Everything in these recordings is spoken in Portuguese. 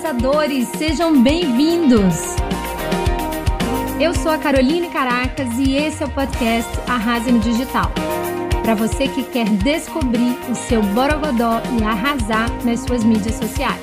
arrasadores, sejam bem-vindos! Eu sou a Caroline Caracas e esse é o podcast Arrase no Digital. Para você que quer descobrir o seu borogodó e arrasar nas suas mídias sociais.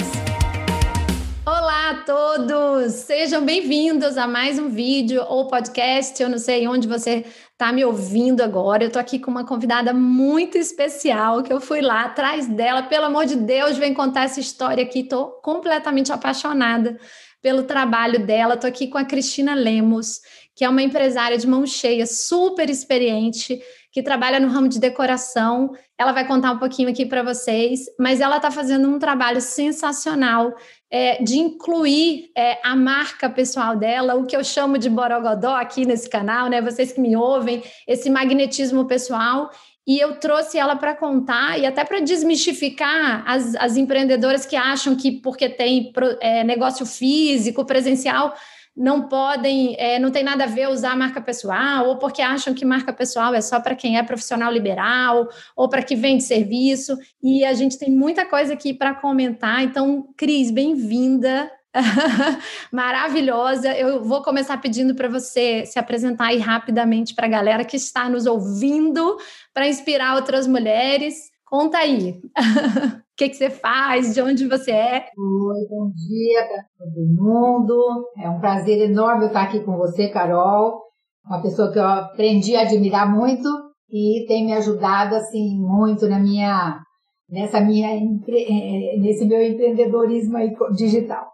Olá a todos! Sejam bem-vindos a mais um vídeo ou podcast. Eu não sei onde você está me ouvindo agora. Eu estou aqui com uma convidada muito especial que eu fui lá atrás dela. Pelo amor de Deus, vem contar essa história aqui. Estou completamente apaixonada pelo trabalho dela. Estou aqui com a Cristina Lemos, que é uma empresária de mão cheia, super experiente, que trabalha no ramo de decoração. Ela vai contar um pouquinho aqui para vocês, mas ela está fazendo um trabalho sensacional é, de incluir é, a marca pessoal dela, o que eu chamo de borogodó aqui nesse canal, né? Vocês que me ouvem, esse magnetismo pessoal. E eu trouxe ela para contar e até para desmistificar as, as empreendedoras que acham que porque tem é, negócio físico, presencial, não podem, é, não tem nada a ver usar marca pessoal, ou porque acham que marca pessoal é só para quem é profissional liberal, ou para quem vende serviço. E a gente tem muita coisa aqui para comentar. Então, Cris, bem-vinda. Maravilhosa. Eu vou começar pedindo para você se apresentar aí rapidamente para a galera que está nos ouvindo, para inspirar outras mulheres. Conta aí. O que, que você faz? De onde você é? Oi, bom dia para todo mundo. É um prazer enorme estar aqui com você, Carol. Uma pessoa que eu aprendi a admirar muito e tem me ajudado assim muito na minha nessa minha eh, nesse meu empreendedorismo digital.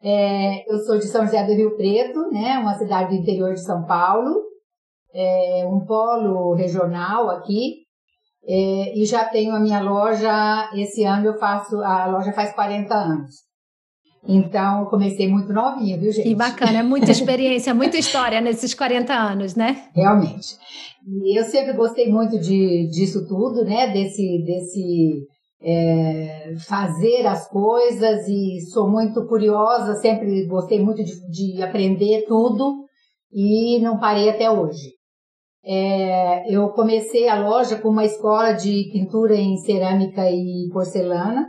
É, eu sou de São José do Rio Preto, né, uma cidade do interior de São Paulo, é um polo regional aqui, é, e já tenho a minha loja, esse ano eu faço, a loja faz 40 anos. Então, comecei muito novinha, viu, gente? Que bacana, é muita experiência, muita história nesses 40 anos, né? Realmente. E eu sempre gostei muito de, disso tudo, né? Desse, desse é, fazer as coisas e sou muito curiosa, sempre gostei muito de, de aprender tudo e não parei até hoje. É, eu comecei a loja com uma escola de pintura em cerâmica e porcelana,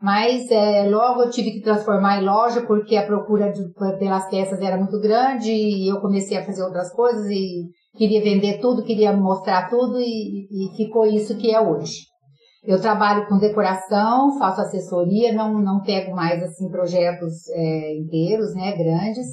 mas é, logo eu tive que transformar em loja porque a procura de, pelas peças era muito grande e eu comecei a fazer outras coisas e queria vender tudo, queria mostrar tudo e, e ficou isso que é hoje. Eu trabalho com decoração, faço assessoria, não, não pego mais assim projetos é, inteiros, né, grandes,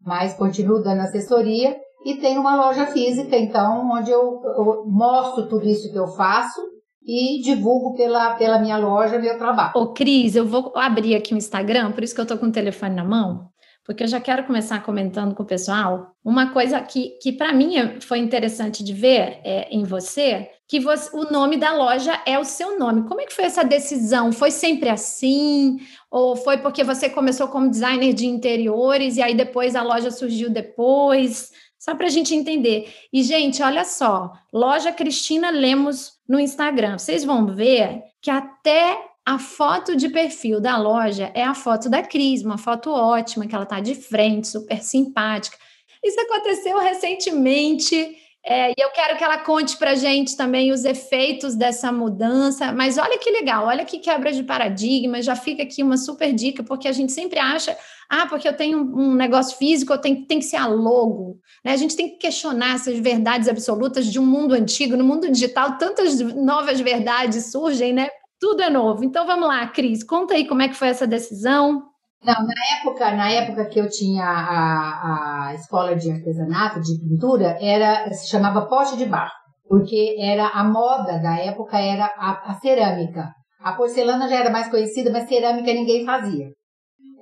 mas continuo dando assessoria e tem uma loja física, então, onde eu, eu mostro tudo isso que eu faço e divulgo pela, pela minha loja meu trabalho. Ô, Cris, eu vou abrir aqui o Instagram, por isso que eu tô com o telefone na mão, porque eu já quero começar comentando com o pessoal. Uma coisa que, que para mim foi interessante de ver é, em você, que você, o nome da loja é o seu nome. Como é que foi essa decisão? Foi sempre assim? Ou foi porque você começou como designer de interiores e aí depois a loja surgiu depois? Só para a gente entender. E, gente, olha só, loja Cristina Lemos no Instagram. Vocês vão ver que até a foto de perfil da loja é a foto da Cris, uma foto ótima, que ela tá de frente, super simpática. Isso aconteceu recentemente. É, e eu quero que ela conte para gente também os efeitos dessa mudança. Mas olha que legal, olha que quebra de paradigma. Já fica aqui uma super dica, porque a gente sempre acha ah, porque eu tenho um negócio físico, eu tenho, tem que ser a logo. Né? A gente tem que questionar essas verdades absolutas de um mundo antigo. No mundo digital, tantas novas verdades surgem, né? Tudo é novo. Então vamos lá, Cris, conta aí como é que foi essa decisão. Não, na época, na época que eu tinha a, a escola de artesanato, de pintura, era se chamava pote de barro, porque era a moda da época era a, a cerâmica. A porcelana já era mais conhecida, mas cerâmica ninguém fazia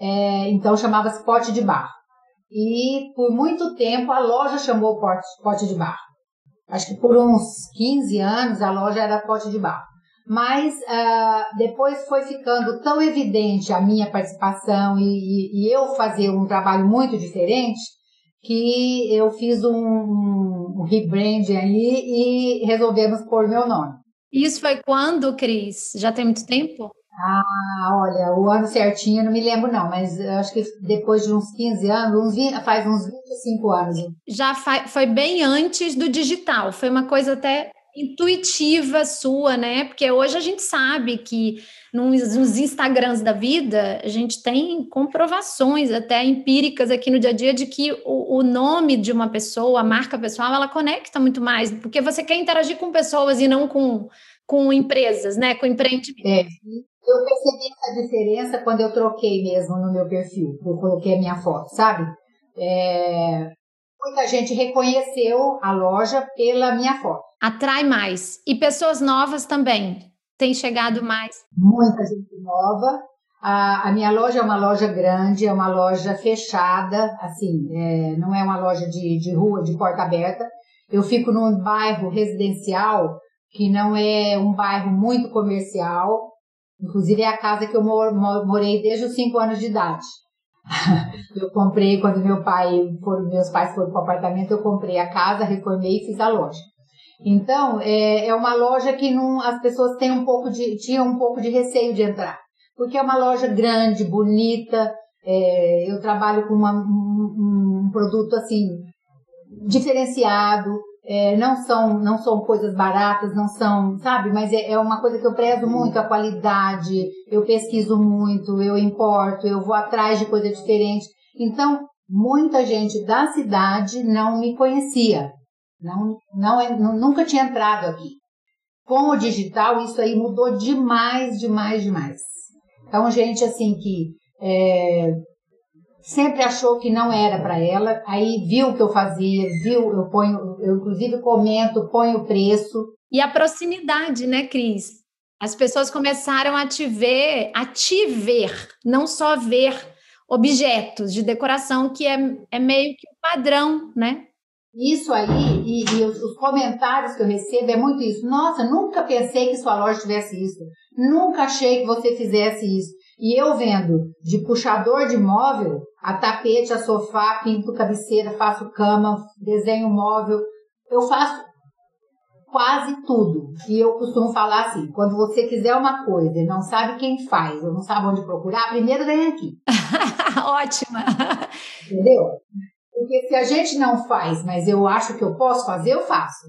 é, então chamava-se pote de barro. E por muito tempo a loja chamou pote, pote de barro. Acho que por uns 15 anos a loja era pote de barro. Mas uh, depois foi ficando tão evidente a minha participação e, e, e, eu fazer um trabalho muito diferente que eu fiz um, um rebrand aí e resolvemos pôr meu nome. Isso foi quando, Cris? Já tem muito tempo? Ah, olha, o ano certinho eu não me lembro não, mas acho que depois de uns 15 anos, uns 20, faz uns 25 anos. Já foi bem antes do digital, foi uma coisa até intuitiva sua, né? Porque hoje a gente sabe que nos, nos, Instagrams da vida a gente tem comprovações até empíricas aqui no dia a dia de que o, o, nome de uma pessoa, a marca pessoal, ela conecta muito mais, porque você quer interagir com pessoas e não com, com empresas, né? Com empreendimento. É. Eu percebi essa diferença quando eu troquei mesmo no meu perfil, eu coloquei a minha foto, sabe? É, muita gente reconheceu a loja pela minha foto. Atrai mais. E pessoas novas também. Tem chegado mais? Muita gente nova. A, a minha loja é uma loja grande, é uma loja fechada, assim, é, não é uma loja de, de rua, de porta aberta. Eu fico num bairro residencial que não é um bairro muito comercial. Inclusive é a casa que eu morei desde os 5 anos de idade. eu comprei quando meu pai, foram, meus pais foram para o apartamento, eu comprei a casa, reformei e fiz a loja. Então, é, é uma loja que não, as pessoas têm um pouco de, tinham um pouco de receio de entrar. Porque é uma loja grande, bonita, é, eu trabalho com uma, um, um, produto assim, diferenciado, é, não são não são coisas baratas, não são, sabe? Mas é, é, uma coisa que eu prezo muito, a qualidade, eu pesquiso muito, eu importo, eu vou atrás de coisa diferente. Então, muita gente da cidade não me conhecia. Não, não, nunca tinha entrado aqui. Com o digital, isso aí mudou demais, demais, demais. Então, gente assim que é, sempre achou que não era para ela, aí viu o que eu fazia, viu, eu ponho, eu inclusive comento, ponho o preço. E a proximidade, né, Cris? As pessoas começaram a te ver, a te ver, não só ver objetos de decoração, que é, é meio que o padrão, né? Isso aí, e, e os, os, comentários que eu recebo é muito isso. Nossa, nunca pensei que sua loja tivesse isso. Nunca achei que você fizesse isso. E eu vendo de puxador de móvel a tapete, a sofá, pinto cabeceira, faço cama, desenho móvel. Eu faço quase tudo. E eu costumo falar assim: quando você quiser uma coisa e não sabe quem faz, ou não sabe onde procurar, primeiro vem aqui. Ótima! Entendeu? Porque se a gente não faz, mas eu acho que eu posso fazer, eu faço.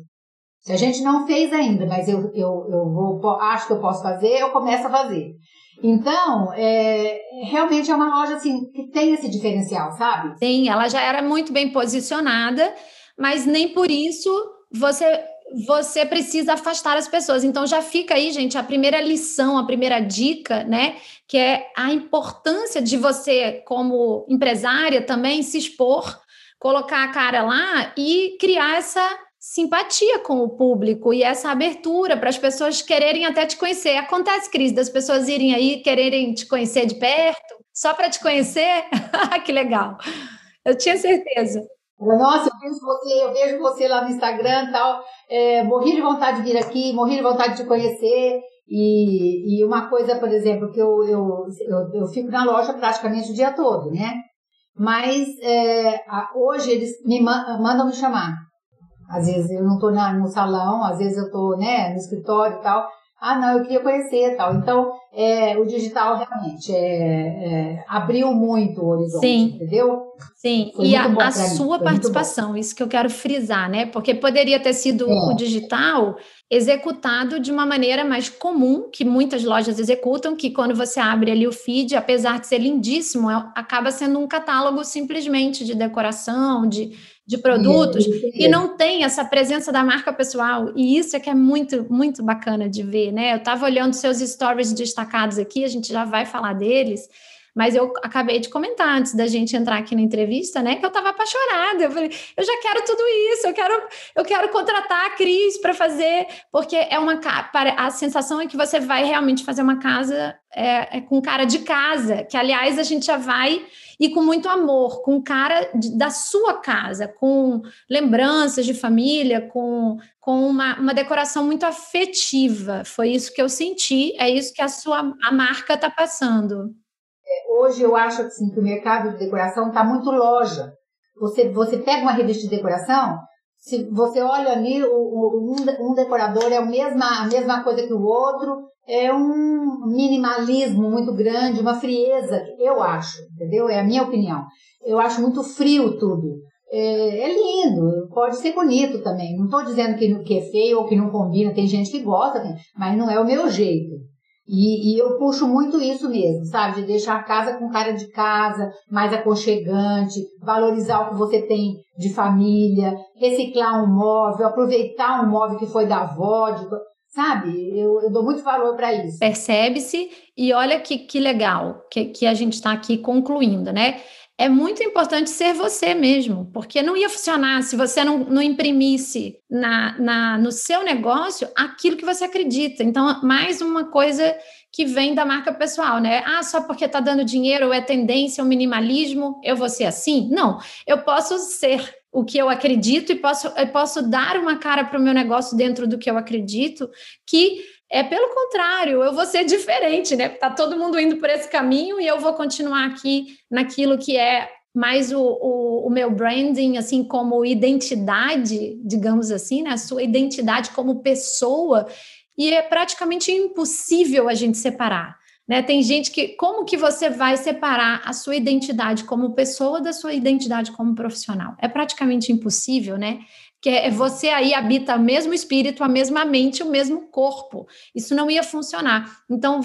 Se a gente não fez ainda, mas eu, eu, eu vou, acho que eu posso fazer, eu começo a fazer. Então, é, realmente é uma loja assim que tem esse diferencial, sabe? Sim, ela já era muito bem posicionada, mas nem por isso você você precisa afastar as pessoas. Então já fica aí, gente, a primeira lição, a primeira dica, né, que é a importância de você como empresária também se expor colocar a cara lá e criar essa simpatia com o público e essa abertura para as pessoas quererem até te conhecer. Acontece, Cris, das pessoas irem aí quererem te conhecer de perto, só para te conhecer? que legal. Eu tinha certeza. Nossa, eu vejo você, eu vejo você lá no Instagram e tal. É, morri de vontade de vir aqui, morri de vontade de te conhecer. E, e uma coisa, por exemplo, que eu, eu, eu, eu fico na loja praticamente o dia todo, né? Mas é, hoje eles me mandam me chamar. Às vezes eu não estou no salão, às vezes eu estou né, no escritório e tal. Ah, não, eu queria conhecer e tal. Então, é, o digital realmente é, é, abriu muito o horizonte, Sim. entendeu? Sim, Foi e a, a sua participação, isso que eu quero frisar, né? Porque poderia ter sido é. o digital executado de uma maneira mais comum, que muitas lojas executam, que quando você abre ali o feed, apesar de ser lindíssimo, é, acaba sendo um catálogo simplesmente de decoração, de, de produtos, e não tem essa presença da marca pessoal. E isso é que é muito, muito bacana de ver, né? Eu estava olhando seus stories destacados aqui, a gente já vai falar deles. Mas eu acabei de comentar antes da gente entrar aqui na entrevista, né, que eu estava apaixonada. Eu falei, eu já quero tudo isso, eu quero, eu quero contratar a Cris para fazer, porque é uma a sensação é que você vai realmente fazer uma casa é, é, com cara de casa, que aliás a gente já vai e com muito amor, com cara de, da sua casa, com lembranças de família, com, com uma, uma decoração muito afetiva. Foi isso que eu senti, é isso que a sua a marca está passando hoje eu acho assim, que o mercado de decoração está muito loja. Você, você pega uma revista de decoração, se você olha ali, o, um, um, decorador é a mesma, a mesma coisa que o outro, é um minimalismo muito grande, uma frieza, eu acho, entendeu? É a minha opinião. Eu acho muito frio tudo. é, é lindo, pode ser bonito também. Não estou dizendo que, que é feio ou que não combina, tem gente que gosta, mas não é o meu jeito. E, e, eu puxo muito isso mesmo, sabe? De deixar a casa com cara de casa, mais aconchegante, valorizar o que você tem de família, reciclar um móvel, aproveitar um móvel que foi da avó, de, sabe? Eu, eu, dou muito valor para isso. Percebe-se, e olha que, que legal que, que a gente está aqui concluindo, né? É muito importante ser você mesmo, porque não ia funcionar se você não, não imprimisse na, na, no seu negócio aquilo que você acredita. Então, mais uma coisa que vem da marca pessoal, né? Ah, só porque está dando dinheiro ou é tendência, o minimalismo, eu vou ser assim? Não, eu posso ser o que eu acredito e posso, eu posso dar uma cara para o meu negócio dentro do que eu acredito, que é pelo contrário, eu vou ser diferente, né? Tá todo mundo indo por esse caminho e eu vou continuar aqui naquilo que é mais o, o, o, meu branding, assim, como identidade, digamos assim, né? A sua identidade como pessoa. E é praticamente impossível a gente separar. Né? Tem gente que, como que você vai separar a sua identidade como pessoa da sua identidade como profissional? É praticamente impossível, né? Que é você aí habita o mesmo espírito, a mesma mente, o mesmo corpo. Isso não ia funcionar. Então,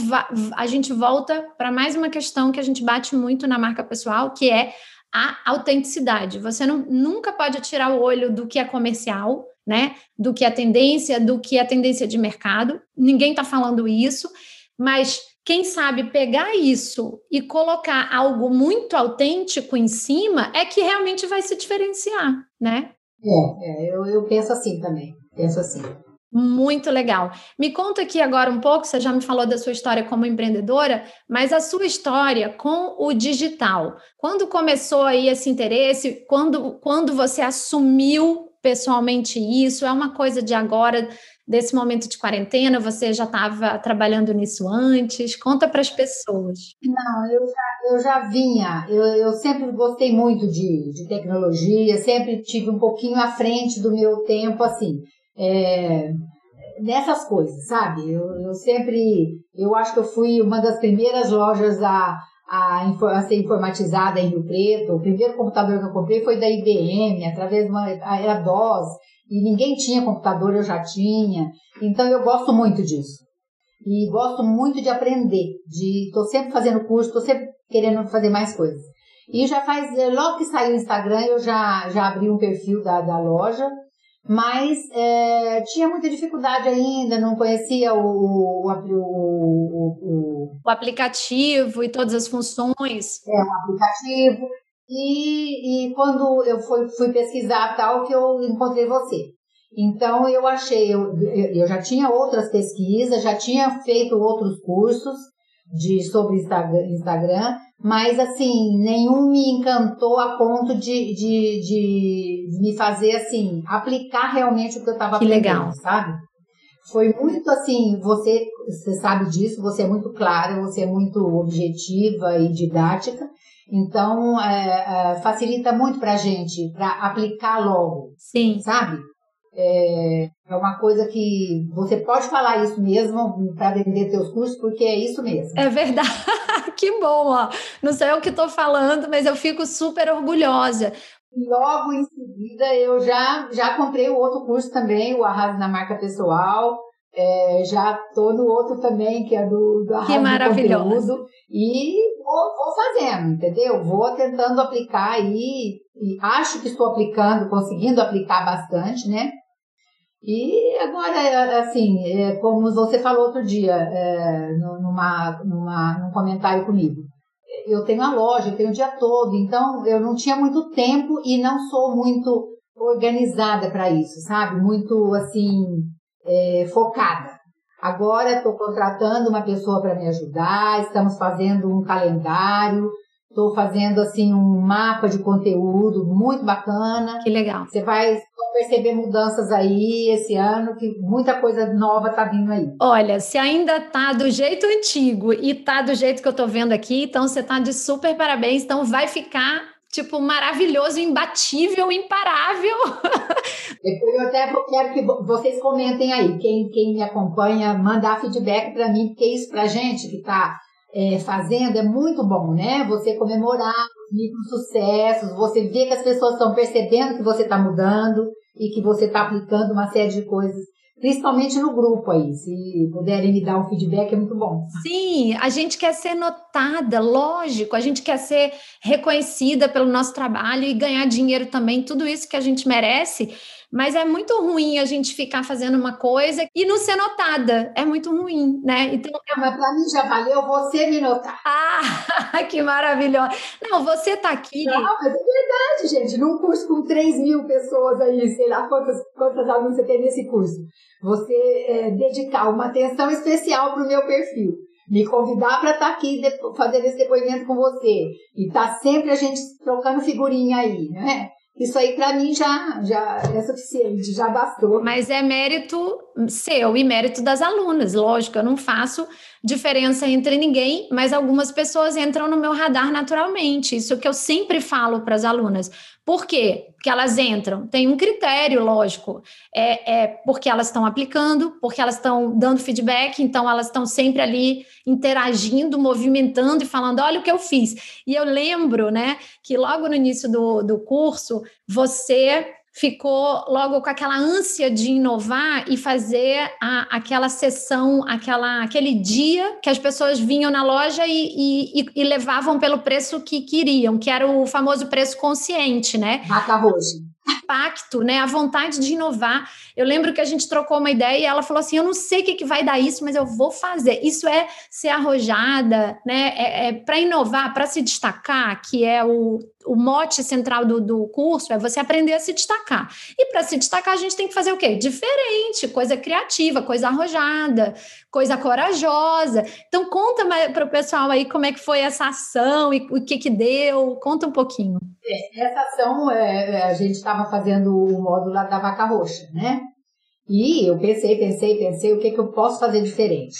a gente volta para mais uma questão que a gente bate muito na marca pessoal, que é a autenticidade. Você não, nunca pode tirar o olho do que é comercial, né? Do que é tendência, do que é tendência de mercado. Ninguém está falando isso, mas quem sabe pegar isso e colocar algo muito autêntico em cima é que realmente vai se diferenciar, né? É, é eu, eu penso assim também. Penso assim. Muito legal. Me conta aqui agora um pouco, você já me falou da sua história como empreendedora, mas a sua história com o digital. Quando começou aí esse interesse? Quando, quando você assumiu pessoalmente isso? É uma coisa de agora, desse momento de quarentena? Você já estava trabalhando nisso antes? Conta para as pessoas. Não, eu já, eu já vinha. Eu, eu sempre gostei muito de, de tecnologia, sempre tive um pouquinho à frente do meu tempo, assim. É, nessas coisas, sabe? Eu, eu sempre, eu acho que eu fui uma das primeiras lojas a, a, a, ser informatizada em Rio Preto. O primeiro computador que eu comprei foi da IBM, através de uma, era DOS e ninguém tinha computador, eu já tinha. Então eu gosto muito disso. E gosto muito de aprender, de sempre fazendo curso, tô sempre querendo fazer mais coisas. E já faz, eh, logo que saiu o Instagram, eu já, já abri um perfil da, da loja, mas é, tinha muita dificuldade ainda, não conhecia o, o, o, o, aplicativo e todas as funções. É, o aplicativo. E, e quando eu fui, fui pesquisar tal, que eu encontrei você. Então eu achei, eu, eu já tinha outras pesquisas, já tinha feito outros cursos de sobre Instagram, mas assim, nenhum me encantou a ponto de, de, de me fazer assim, aplicar realmente o que eu estava aprendendo, legal. sabe? Foi muito assim, você, você sabe disso, você é muito clara, você é muito objetiva e didática, então, é, é, facilita muito para a gente, para aplicar logo. Sim. Sabe? É, é uma coisa que você pode falar isso mesmo para vender seus cursos, porque é isso mesmo. É verdade. que bom, ó. Não sei o que estou falando, mas eu fico super orgulhosa. Logo em seguida, eu já, já comprei o outro curso também, o Arrase na Marca Pessoal. É, já estou no outro também, que é do, do Que maravilhoso. E vou, vou, fazendo, entendeu? Vou tentando aplicar aí, e acho que estou aplicando, conseguindo aplicar bastante, né? E agora, assim, é, como você falou outro dia, é, numa, numa, num comentário comigo, eu tenho a loja, eu tenho o dia todo, então eu não tinha muito tempo e não sou muito organizada para isso, sabe? Muito, assim, é, focada. Agora estou contratando uma pessoa para me ajudar, estamos fazendo um calendário, estou fazendo assim um mapa de conteúdo muito bacana. Que legal. Você vai perceber mudanças aí esse ano, que muita coisa nova tá vindo aí. Olha, se ainda tá do jeito antigo e tá do jeito que eu tô vendo aqui, então você tá de super parabéns, então vai ficar tipo, maravilhoso, imbatível, imparável. Depois eu até quero que vocês comentem aí, quem, quem me acompanha, mandar feedback para mim, porque isso pra gente que tá é, fazendo é muito bom, né? Você comemorar, micro sucessos, você vê que as pessoas estão percebendo que você está mudando e que você está aplicando uma série de coisas principalmente no grupo aí. Se puderem me dar um feedback, é muito bom. Sim, a gente quer ser notada, lógico, a gente quer ser reconhecida pelo nosso trabalho e ganhar dinheiro também, tudo isso que a gente merece. Mas é muito ruim a gente ficar fazendo uma coisa e não ser notada. É muito ruim, né? Então, ah, mas para mim já valeu você me notar. Ah, que maravilhoso. Não, você tá aqui. Não, mas é verdade, gente. Num curso com 3 mil pessoas aí, sei lá quantas, quantas alunos você tem nesse curso. Você é, dedicar uma atenção especial para o meu perfil me convidar para estar tá aqui fazendo esse depoimento com você e tá sempre a gente trocando figurinha aí, né? Isso aí para mim já, já é suficiente, já bastou. Mas é mérito seu e mérito das alunas. Lógico, eu não faço diferença entre ninguém, mas algumas pessoas entram no meu radar naturalmente. Isso que eu sempre falo para as alunas. Por quê? Porque elas entram. Tem um critério, lógico. É, é porque elas estão aplicando, porque elas estão dando feedback, então elas estão sempre ali interagindo, movimentando e falando: olha o que eu fiz. E eu lembro, né, que logo no início do, do curso, você ficou logo com aquela ânsia de inovar e fazer a, aquela sessão, aquela, aquele dia que as pessoas vinham na loja e, e, e, levavam pelo preço que queriam, que era o famoso preço consciente, né? Vaca roxa impacto, né? A vontade de inovar. Eu lembro que a gente trocou uma ideia e ela falou assim: Eu não sei o que, que vai dar isso, mas eu vou fazer. Isso é ser arrojada, né? É, é para inovar, para se destacar, que é o, o mote central do, do curso, é você aprender a se destacar. E para se destacar, a gente tem que fazer o quê? Diferente, coisa criativa, coisa arrojada, coisa corajosa. Então, conta para o pessoal aí como é que foi essa ação e o que, que deu. Conta um pouquinho. É, essa ação, é, é a gente estava fazendo o módulo da vaca roxa, né? E eu pensei, pensei, pensei, o que, que eu posso fazer diferente?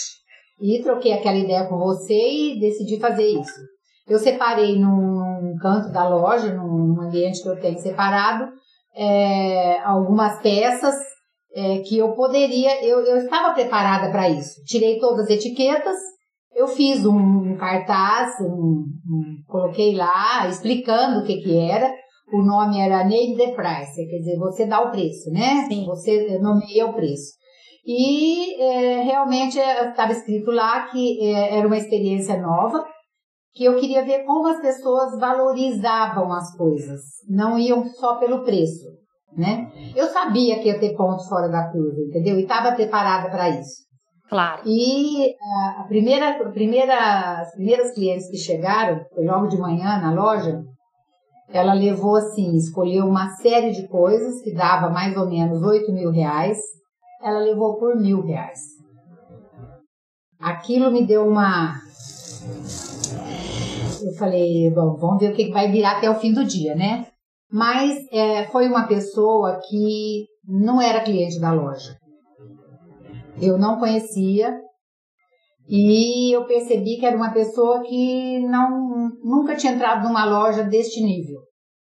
E troquei aquela ideia com você e decidi fazer isso. Eu separei num canto da loja, num ambiente que eu tenho separado, é, algumas peças é, que eu poderia, eu, eu estava preparada para isso. Tirei todas as etiquetas, eu fiz um, um cartaz, um, um, coloquei lá explicando o que que era. O nome era Name the Price, quer dizer, você dá o preço, né? Sim. Você nomeia o preço. E é, realmente estava escrito lá que é, era uma experiência nova, que eu queria ver como as pessoas valorizavam as coisas, não iam só pelo preço, né? Eu sabia que ia ter pontos fora da curva, entendeu? E estava preparada para isso. Claro. E a primeira, a primeira, as primeiras clientes que chegaram, foi logo de manhã na loja, ela levou assim, escolheu uma série de coisas que dava mais ou menos 8 mil reais, ela levou por mil reais. Aquilo me deu uma. Eu falei, bom, vamos ver o que vai virar até o fim do dia, né? Mas é, foi uma pessoa que não era cliente da loja eu não conhecia e eu percebi que era uma pessoa que não nunca tinha entrado numa loja deste nível.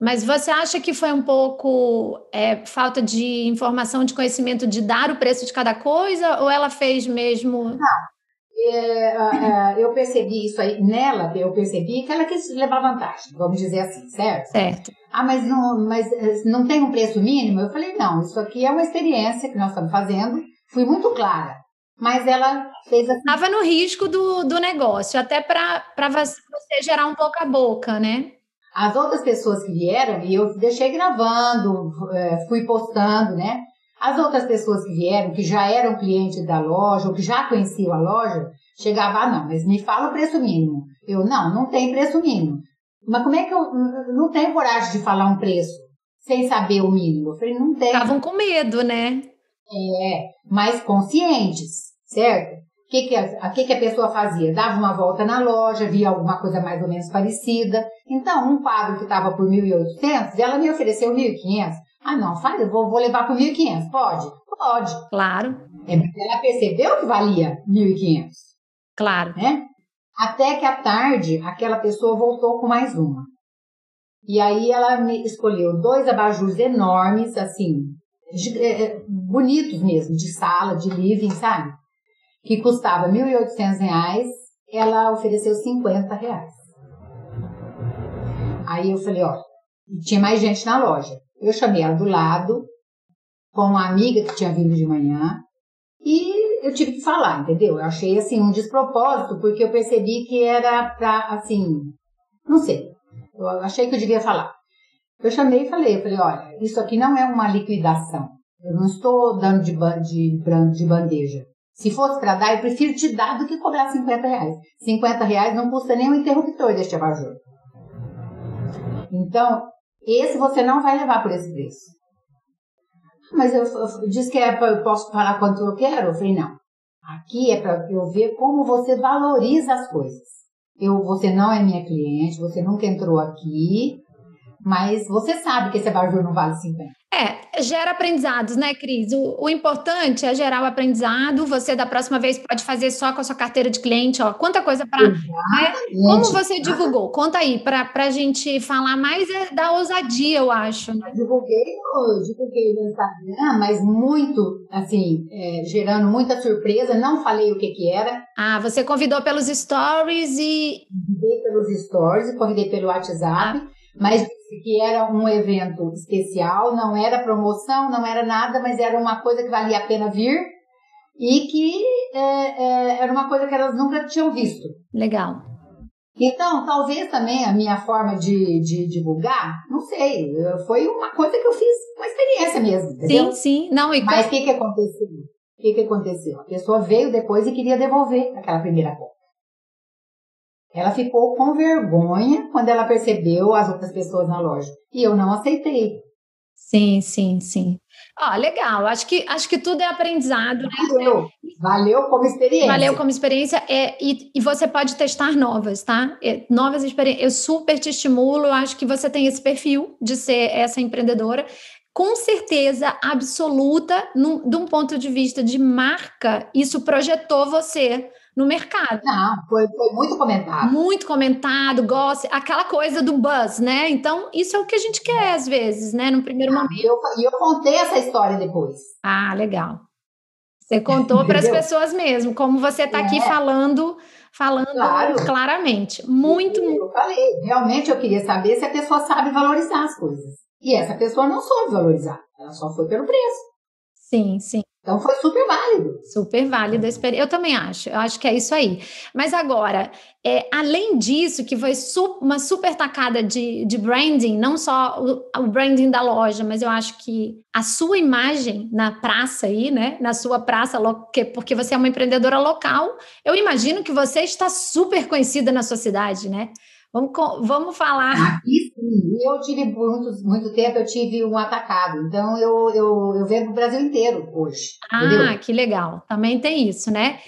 Mas você acha que foi um pouco é, falta de informação, de conhecimento de dar o preço de cada coisa, ou ela fez mesmo? Não. É, é, eu percebi isso aí nela, eu percebi que ela quis levar vantagem, vamos dizer assim, certo? Certo. Ah, mas não, mas eh, não tem um preço mínimo? Eu falei, não, isso aqui é uma experiência que nós estamos fazendo Fui muito clara. Mas ela fez assim. Estava no risco do, do negócio, até para você gerar um boca a boca, né? As outras pessoas que vieram, e eu deixei gravando, é, fui postando, né? As outras pessoas que vieram, que já eram clientes da loja, ou que já conheciam a loja, chegavam, ah, não, mas me fala o preço mínimo. Eu, não, não tem preço mínimo. Mas como é que eu não tenho coragem de falar um preço sem saber o mínimo? Eu falei, não tem. Estavam com medo, né? É, mais conscientes, certo? O que, que, a, que, que a pessoa fazia? Dava uma volta na loja, via alguma coisa mais ou menos parecida. Então, um quadro que estava por 1.800, ela me ofereceu 1.500. Ah, não, faz, eu vou, vou levar por 1.500. Pode? Pode. Claro. É, ela percebeu que valia 1.500. Claro. Né? Até que à tarde, aquela pessoa voltou com mais uma. E aí ela me escolheu dois abajures enormes, assim, é, é, bonitos mesmo, de sala, de living, sabe? Que custava R$ 1.800, ela ofereceu 50 reais. Aí Aí eu falei, ó, tinha mais gente na loja. Eu chamei ela do lado, com uma amiga que tinha vindo de manhã, e eu tive que falar, entendeu? Eu achei assim um despropósito, porque eu percebi que era pra, assim, não sei. Eu achei que eu devia falar. Eu chamei e falei, eu falei, olha, isso aqui não é uma liquidação. Eu não estou dando de, de, de bandeja. Se fosse para dar, eu prefiro te dar do que cobrar 50 reais. 50 reais não custa nem um interruptor deste abajur. Então, esse você não vai levar por esse preço. Mas eu, eu disse que é pra, eu posso falar quanto eu quero? Eu falei, não. Aqui é para eu ver como você valoriza as coisas. Eu, você não é minha cliente, você nunca entrou aqui, mas você sabe que esse abajur não vale 50. É, gera aprendizados, né, Cris? O, o, importante é gerar o aprendizado. Você, da próxima vez, pode fazer só com a sua carteira de cliente, ó. Quanta coisa para. Né? Como você divulgou? Conta aí, para a gente falar mais é da ousadia, eu acho. Né? Divulguei, divulguei no Instagram, mas muito, assim, é, gerando muita surpresa. Não falei o que que era. Ah, você convidou pelos stories e. Convidei pelos stories, convidei pelo WhatsApp. Ah mas que era um evento especial, não era promoção, não era nada, mas era uma coisa que valia a pena vir e que é, é, era uma coisa que elas nunca tinham visto. Legal. Então, talvez também a minha forma de, de divulgar, não sei, foi uma coisa que eu fiz, uma experiência mesmo, entendeu? Sim, sim. Não, e... Mas o que, que aconteceu? O que, que aconteceu? A pessoa veio depois e queria devolver aquela primeira compra. Ela ficou com vergonha quando ela percebeu as outras pessoas na loja. E eu não aceitei. Sim, sim, sim. Ó, legal. Acho que, acho que tudo é aprendizado. Né? Valeu. Valeu como experiência. Valeu como experiência. É, e, e você pode testar novas, tá? É, novas experiências. Eu super te estimulo. Acho que você tem esse perfil de ser essa empreendedora. Com certeza absoluta, num, de um ponto de vista de marca, isso projetou você no mercado. Não, foi, foi muito comentado. Muito comentado, gosta, aquela coisa do buzz, né? Então, isso é o que a gente quer às vezes, né? No primeiro ah, momento. E eu, eu contei essa história depois. Ah, legal. Você contou para as pessoas mesmo, como você está é. aqui falando, falando claro. claramente. Muito, eu, eu falei, realmente eu queria saber se a pessoa sabe valorizar as coisas. E essa pessoa não soube valorizar, ela só foi pelo preço. Sim, sim. Então foi super válido. Super válido. Eu também acho. Eu acho que é isso aí. Mas agora, é, além disso, que foi su uma super tacada de, de branding, não só o, o, branding da loja, mas eu acho que a sua imagem na praça aí, né? Na sua praça, porque você é uma empreendedora local, eu imagino que você está super conhecida na sua cidade, né? Vamos, vamos falar. Aqui sim, eu tive por muito, muito tempo, eu tive um atacado. Então eu, eu, eu vendo o Brasil inteiro hoje. Ah, entendeu? que legal. Também tem isso, né?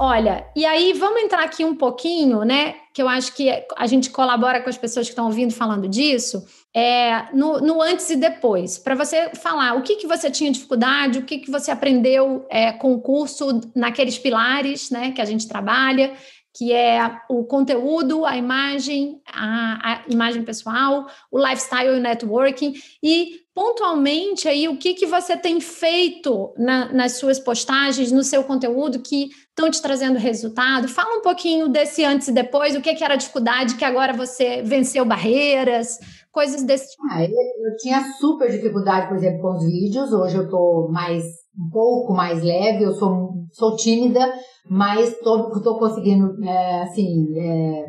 Olha, e aí vamos entrar aqui um pouquinho, né? Que eu acho que a gente colabora com as pessoas que estão ouvindo falando disso, é, no, no antes e depois, para você falar o que, que você tinha dificuldade, o que, que você aprendeu é, com o curso naqueles pilares né, que a gente trabalha, que é o conteúdo, a imagem, a, a, imagem pessoal, o lifestyle e o networking, e pontualmente aí o que, que você tem feito na, nas suas postagens, no seu conteúdo que estão te trazendo resultado. Fala um pouquinho desse antes e depois, o que, que era a dificuldade que agora você venceu barreiras, coisas desse tipo. Ah, eu, eu tinha super dificuldade, por exemplo, com os vídeos, hoje eu estou mais um pouco mais leve, eu sou, sou tímida, mas tô, tô conseguindo, é, assim, é,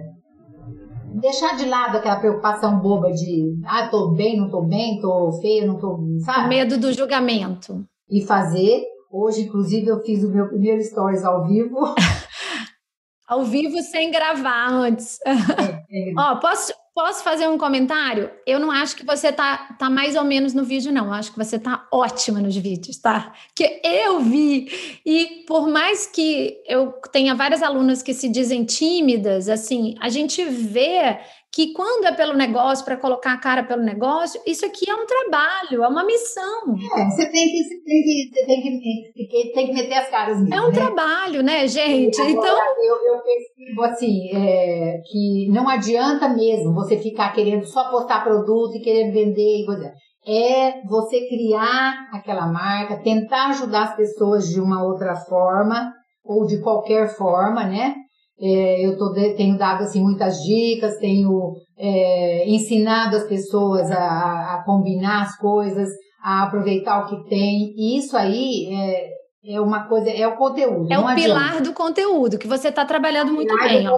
deixar de lado aquela preocupação boba de, ah, tô bem, não tô bem, tô feia, não tô, sabe? Medo do julgamento. E fazer. Hoje, inclusive, eu fiz o meu primeiro stories ao vivo. ao vivo sem gravar antes. É, é. Ó, posso, Posso fazer um comentário? Eu não acho que você tá, tá mais ou menos no vídeo, não. Eu acho que você tá ótima nos vídeos, tá? Que eu vi. E por mais que eu tenha várias alunas que se dizem tímidas, assim, a gente vê que quando é pelo negócio, para colocar a cara pelo negócio, isso aqui é um trabalho, é uma missão. É, você tem que, você tem que, você tem que, tem que meter as caras mesmo, É um né? trabalho, né, gente? Agora, então eu, eu percebo assim é, que não adianta mesmo você ficar querendo só postar produto e querendo vender e coisa. É você criar aquela marca, tentar ajudar as pessoas de uma outra forma ou de qualquer forma, né? É, eu tô, tenho dado assim, muitas dicas, tenho é, ensinado as pessoas a, a, combinar as coisas, a aproveitar o que tem. E isso aí é, é uma coisa, é o conteúdo. É o pilar do conteúdo, que você está trabalhando muito bem. Ó.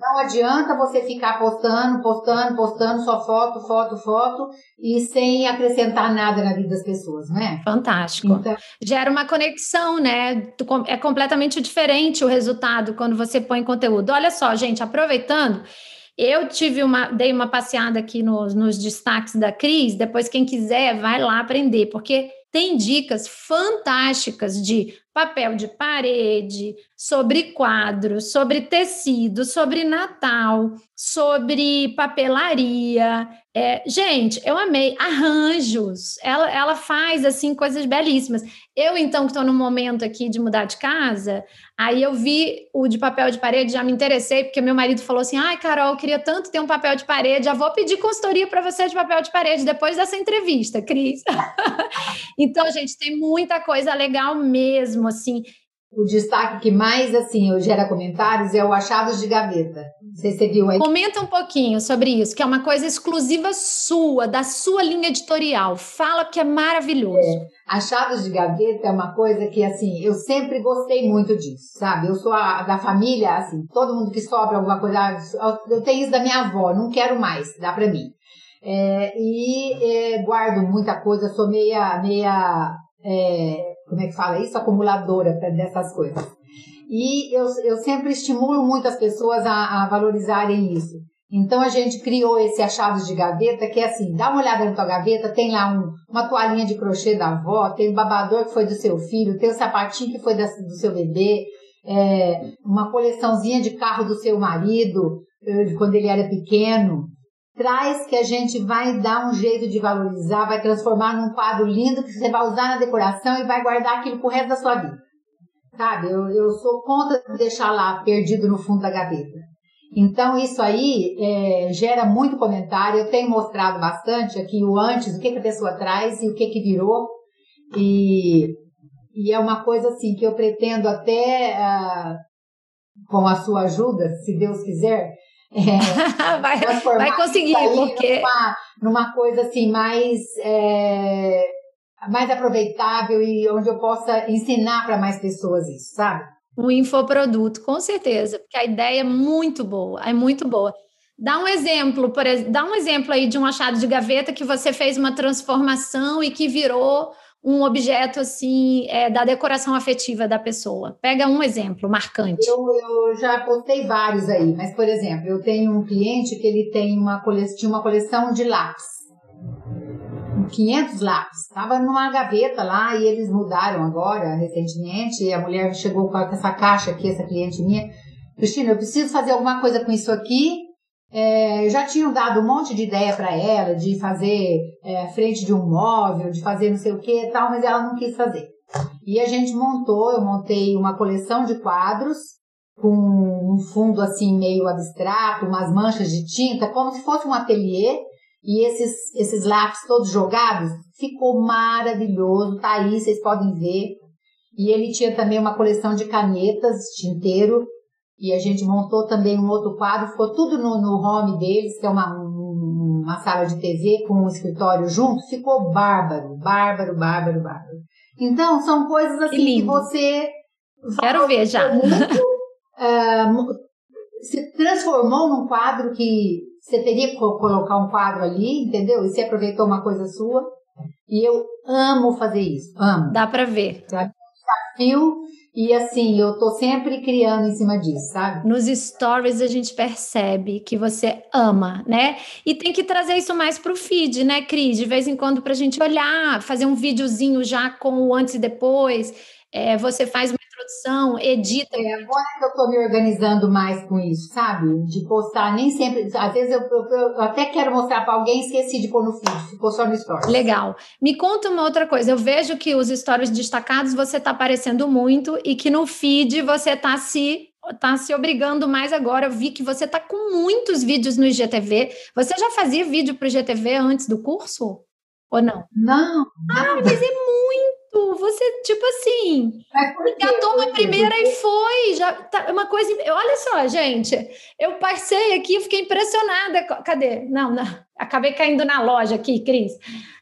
Não adianta você ficar postando, postando, postando só foto, foto, foto, e sem acrescentar nada na vida das pessoas, não é? Fantástico. Então, Gera uma conexão, né? É completamente diferente o resultado quando você põe conteúdo. Olha só, gente, aproveitando. Eu tive uma, dei uma passeada aqui nos, nos destaques da Cris. Depois, quem quiser, vai lá aprender, porque tem dicas fantásticas de papel de parede, sobre quadros, sobre tecido, sobre Natal, sobre papelaria. É, gente, eu amei arranjos. Ela, ela faz assim coisas belíssimas. Eu então que estou no momento aqui de mudar de casa, aí eu vi o de papel de parede, já me interessei porque meu marido falou assim: "Ai, Carol, eu queria tanto ter um papel de parede, já vou pedir consultoria para você de papel de parede depois dessa entrevista, Cris". então, gente, tem muita coisa legal mesmo assim. O destaque que mais, assim, gera comentários é o achados de gaveta. Não sei se você viu aí. Comenta um pouquinho sobre isso, que é uma coisa exclusiva sua, da sua linha editorial. Fala que é maravilhoso. É. Achados de gaveta é uma coisa que, assim, eu sempre gostei muito disso, sabe? Eu sou a, da família, assim, todo mundo que sobra alguma coisa, ah, eu tenho isso da minha avó, não quero mais, dá pra mim. É, e é, guardo muita coisa, sou meia, meia é, como é que fala isso? Acumuladora dessas coisas. E eu, eu sempre estimulo muito as pessoas a, a valorizarem isso. Então a gente criou esse achados de gaveta, que é assim, dá uma olhada na tua gaveta, tem lá um, uma toalhinha de crochê da avó, tem o babador que foi do seu filho, tem o sapatinho que foi da, do seu bebê, é, uma coleçãozinha de carro do seu marido, eh, quando ele era pequeno traz que a gente vai dar um jeito de valorizar, vai transformar num quadro lindo que você vai usar na decoração e vai guardar aquilo pro resto da sua vida. Sabe? Eu, eu sou contra deixar lá perdido no fundo da gaveta. Então, isso aí é, gera muito comentário. Eu tenho mostrado bastante aqui o antes, o que, que a pessoa traz e o que, que virou. E, e é uma coisa assim que eu pretendo até, uh, com a sua ajuda, se Deus quiser, é, vai, vai conseguir, porque. Numa, numa, coisa assim mais. É, mais aproveitável e onde eu possa ensinar para mais pessoas isso, sabe? Um infoproduto, com certeza, porque a ideia é muito boa, é muito boa. Dá um exemplo, por, dá um exemplo aí de um achado de gaveta que você fez uma transformação e que virou um objeto assim é, da decoração afetiva da pessoa? Pega um exemplo marcante. Eu, eu, já postei vários aí, mas por exemplo, eu tenho um cliente que ele tem uma coleção, tinha uma coleção de lápis. 500 lápis. Estava numa gaveta lá e eles mudaram agora, recentemente. E a mulher chegou com essa caixa aqui, essa cliente minha. Cristina, eu preciso fazer alguma coisa com isso aqui é, já tinham dado um monte de ideia para ela, de fazer é, frente de um móvel, de fazer não sei o que e tal, mas ela não quis fazer. E a gente montou, eu montei uma coleção de quadros com um fundo assim meio abstrato, umas manchas de tinta, como se fosse um ateliê, e esses, esses lápis todos jogados, ficou maravilhoso, tá aí, vocês podem ver. E ele tinha também uma coleção de canetas, tinteiro, e a gente montou também um outro quadro, ficou tudo no, no home deles, que é uma, uma sala de TV com um escritório junto, ficou bárbaro, bárbaro, bárbaro, bárbaro. Então, são coisas assim que, que você. Quero ver já. Muito, uh, se transformou num quadro que você teria que colocar um quadro ali, entendeu? E você aproveitou uma coisa sua. E eu amo fazer isso, amo. Dá para ver. Desafio e assim, eu tô sempre criando em cima disso, sabe? Nos stories a gente percebe que você ama, né? E tem que trazer isso mais pro feed, né, Cris? De vez em quando pra gente olhar, fazer um videozinho já com o antes e depois. É, você faz produção, edita. É, agora que eu estou me organizando mais com isso, sabe? De postar, nem sempre. Às vezes eu, eu, eu até quero mostrar para alguém e esqueci de pôr no feed, ficou só no stories. Legal. Me conta uma outra coisa. Eu vejo que os stories destacados você está aparecendo muito e que no feed você está se tá se obrigando mais agora. Eu vi que você tá com muitos vídeos no IGTV. Você já fazia vídeo para o IGTV antes do curso? Ou não? Não. Ah, mas é muito Você, tipo assim, engatou uma primeira e foi. Já tá uma coisa. Olha só, gente. Eu passei aqui, fiquei impressionada. Cadê? Não, não. Acabei caindo na loja aqui, Cris.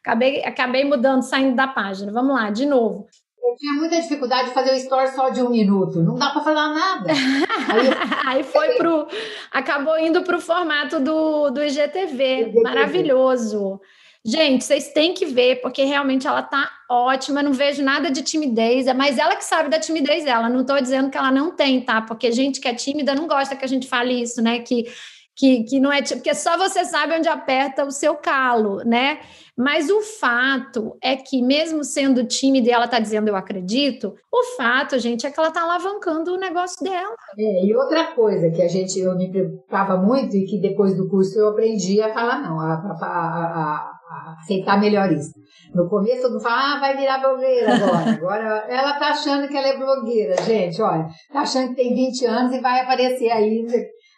Acabei, acabei mudando, saindo da página. Vamos lá, de novo. Eu tinha muita dificuldade de fazer o story só de um minuto. Não dá para falar nada. Aí, Aí foi pro. Acabou indo para o formato do, do IGTV. IGTV. Maravilhoso. Gente, vocês têm que ver, porque realmente ela tá ótima, não vejo nada de timidez, é ela que sabe da timidez dela, não estou dizendo que ela não tem, tá? Porque gente que é tímida não gosta que a gente fale isso, né? Que, que, que não é porque só você sabe onde aperta o seu calo, né? Mas o fato é que, mesmo sendo tímida e ela está dizendo eu acredito, o fato, gente, é que ela está alavancando o negócio dela. É, e outra coisa que a gente, eu me preocupava muito e que depois do curso eu aprendi a falar não, a, a, a, aceitar melhor isso. No começo todo mundo fala, ah, vai virar blogueira agora. Agora ela tá achando que ela é blogueira, gente, olha, tá achando que tem 20 anos e vai aparecer aí.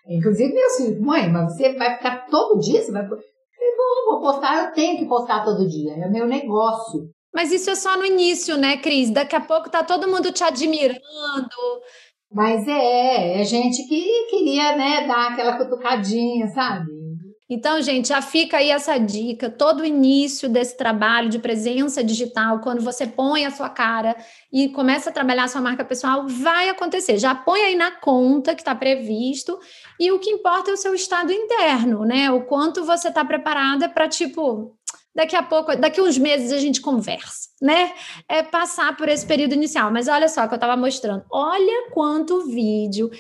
Inclusive meus filhos, mãe, mas você vai ficar todo dia, você vai. Eu vou, vou postar, eu tenho que postar todo dia, é meu negócio. Mas isso é só no início, né, Cris? Daqui a pouco tá todo mundo te admirando. Mas é, é gente que queria, né, dar aquela cutucadinha, sabe? Então, gente, já fica aí essa dica. Todo o início desse trabalho de presença digital, quando você põe a sua cara e começa a trabalhar a sua marca pessoal, vai acontecer. Já põe aí na conta que está previsto. E o que importa é o seu estado interno, né? O quanto você está preparada para, tipo, daqui a pouco, daqui a uns meses a gente conversa, né? É passar por esse período inicial. Mas olha só que eu estava mostrando. Olha quanto vídeo.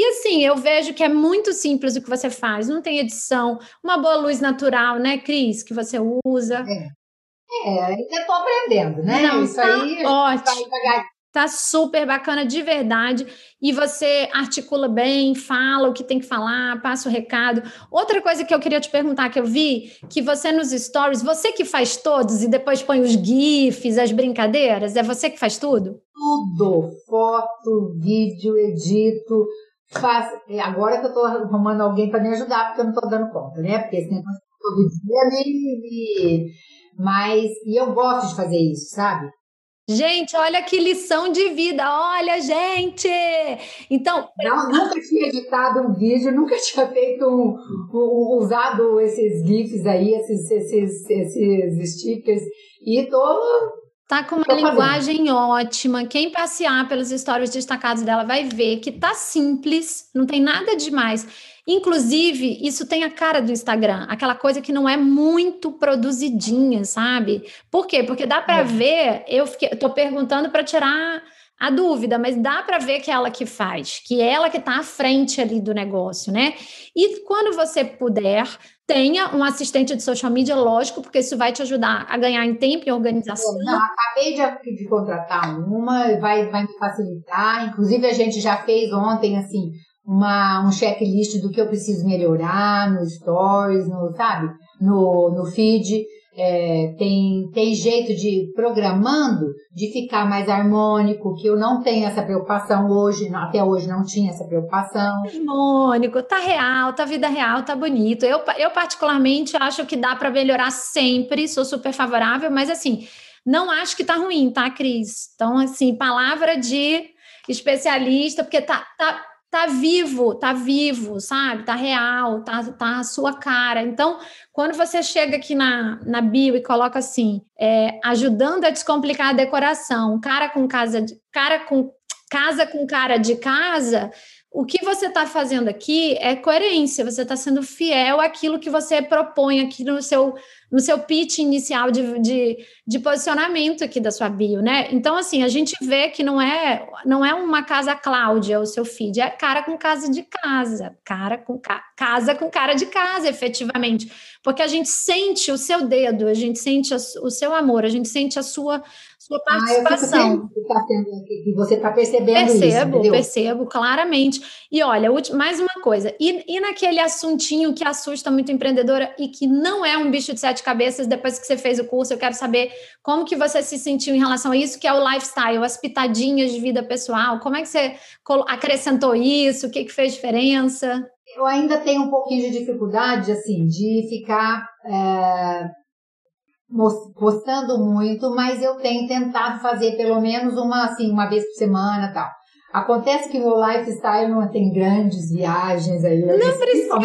E assim, eu vejo que é muito simples o que você faz, não tem edição, uma boa luz natural, né, Cris, que você usa. É, é ainda estou aprendendo, né? Não, Isso tá aí ótimo. Vai Tá super bacana de verdade. E você articula bem, fala o que tem que falar, passa o recado. Outra coisa que eu queria te perguntar, que eu vi, que você nos stories, você que faz todos e depois põe os GIFs, as brincadeiras, é você que faz tudo? Tudo. Foto, vídeo, edito. Faz... É, agora que eu tô arrumando alguém para me ajudar, porque eu não tô dando conta, né? Porque esse negócio todo dia me, me... Mas, e eu gosto de fazer isso, sabe? Gente, olha que lição de vida, olha, gente! Então. Não, nunca tinha editado um vídeo, nunca tinha feito um, um usado esses GIFs aí, esses, esses, esses stickers, e tô. Tá com uma linguagem ótima. Quem passear pelos stories destacados dela vai ver que tá simples, não tem nada demais. Inclusive, isso tem a cara do Instagram, aquela coisa que não é muito produzidinha, sabe? Por quê? Porque dá para é. ver, eu fiquei, tô perguntando para tirar a dúvida, mas dá para ver que é ela que faz, que é ela que está à frente ali do negócio, né? E quando você puder, tenha um assistente de social media, lógico, porque isso vai te ajudar a ganhar em tempo e organização. Não, acabei de, de contratar uma, vai, vai me facilitar. Inclusive, a gente já fez ontem, assim, uma, um checklist do que eu preciso melhorar nos stories, no, sabe? No, no feed. É, tem, tem jeito de programando de ficar mais harmônico, que eu não tenho essa preocupação hoje, até hoje não tinha essa preocupação. Harmônico, tá real, tá vida real, tá bonito. Eu, eu particularmente acho que dá para melhorar sempre, sou super favorável, mas assim, não acho que tá ruim, tá, Cris? Então, assim, palavra de especialista, porque tá, tá, tá vivo, tá vivo, sabe? Tá real, tá, tá a sua cara. Então, quando você chega aqui na, na bio e coloca assim, é, ajudando a descomplicar a decoração, cara com casa de, cara com casa com cara de casa, o que você está fazendo aqui é coerência, você está sendo fiel àquilo que você propõe aqui no seu, no seu pitch inicial de, de, de, posicionamento aqui da sua bio, né? Então, assim, a gente vê que não é, não é uma casa Cláudia o seu feed, é cara com casa de casa, cara com ca, casa com cara de casa, efetivamente. Porque a gente sente o seu dedo, a gente sente a, o seu amor, a gente sente a sua sua participação. Ah, que você está percebendo percebo, isso. Percebo, claramente. E olha, mais uma coisa, e, e naquele assuntinho que assusta muito empreendedora e que não é um bicho de sete cabeças, depois que você fez o curso, eu quero saber como que você se sentiu em relação a isso, que é o lifestyle, as pitadinhas de vida pessoal, como é que você acrescentou isso, o que, que fez diferença? Eu ainda tenho um pouquinho de dificuldade, assim, de ficar... É postando muito, mas eu tenho tentado fazer pelo menos uma, assim, uma vez por semana tal. Acontece que meu lifestyle não tem grandes viagens aí. Não precisa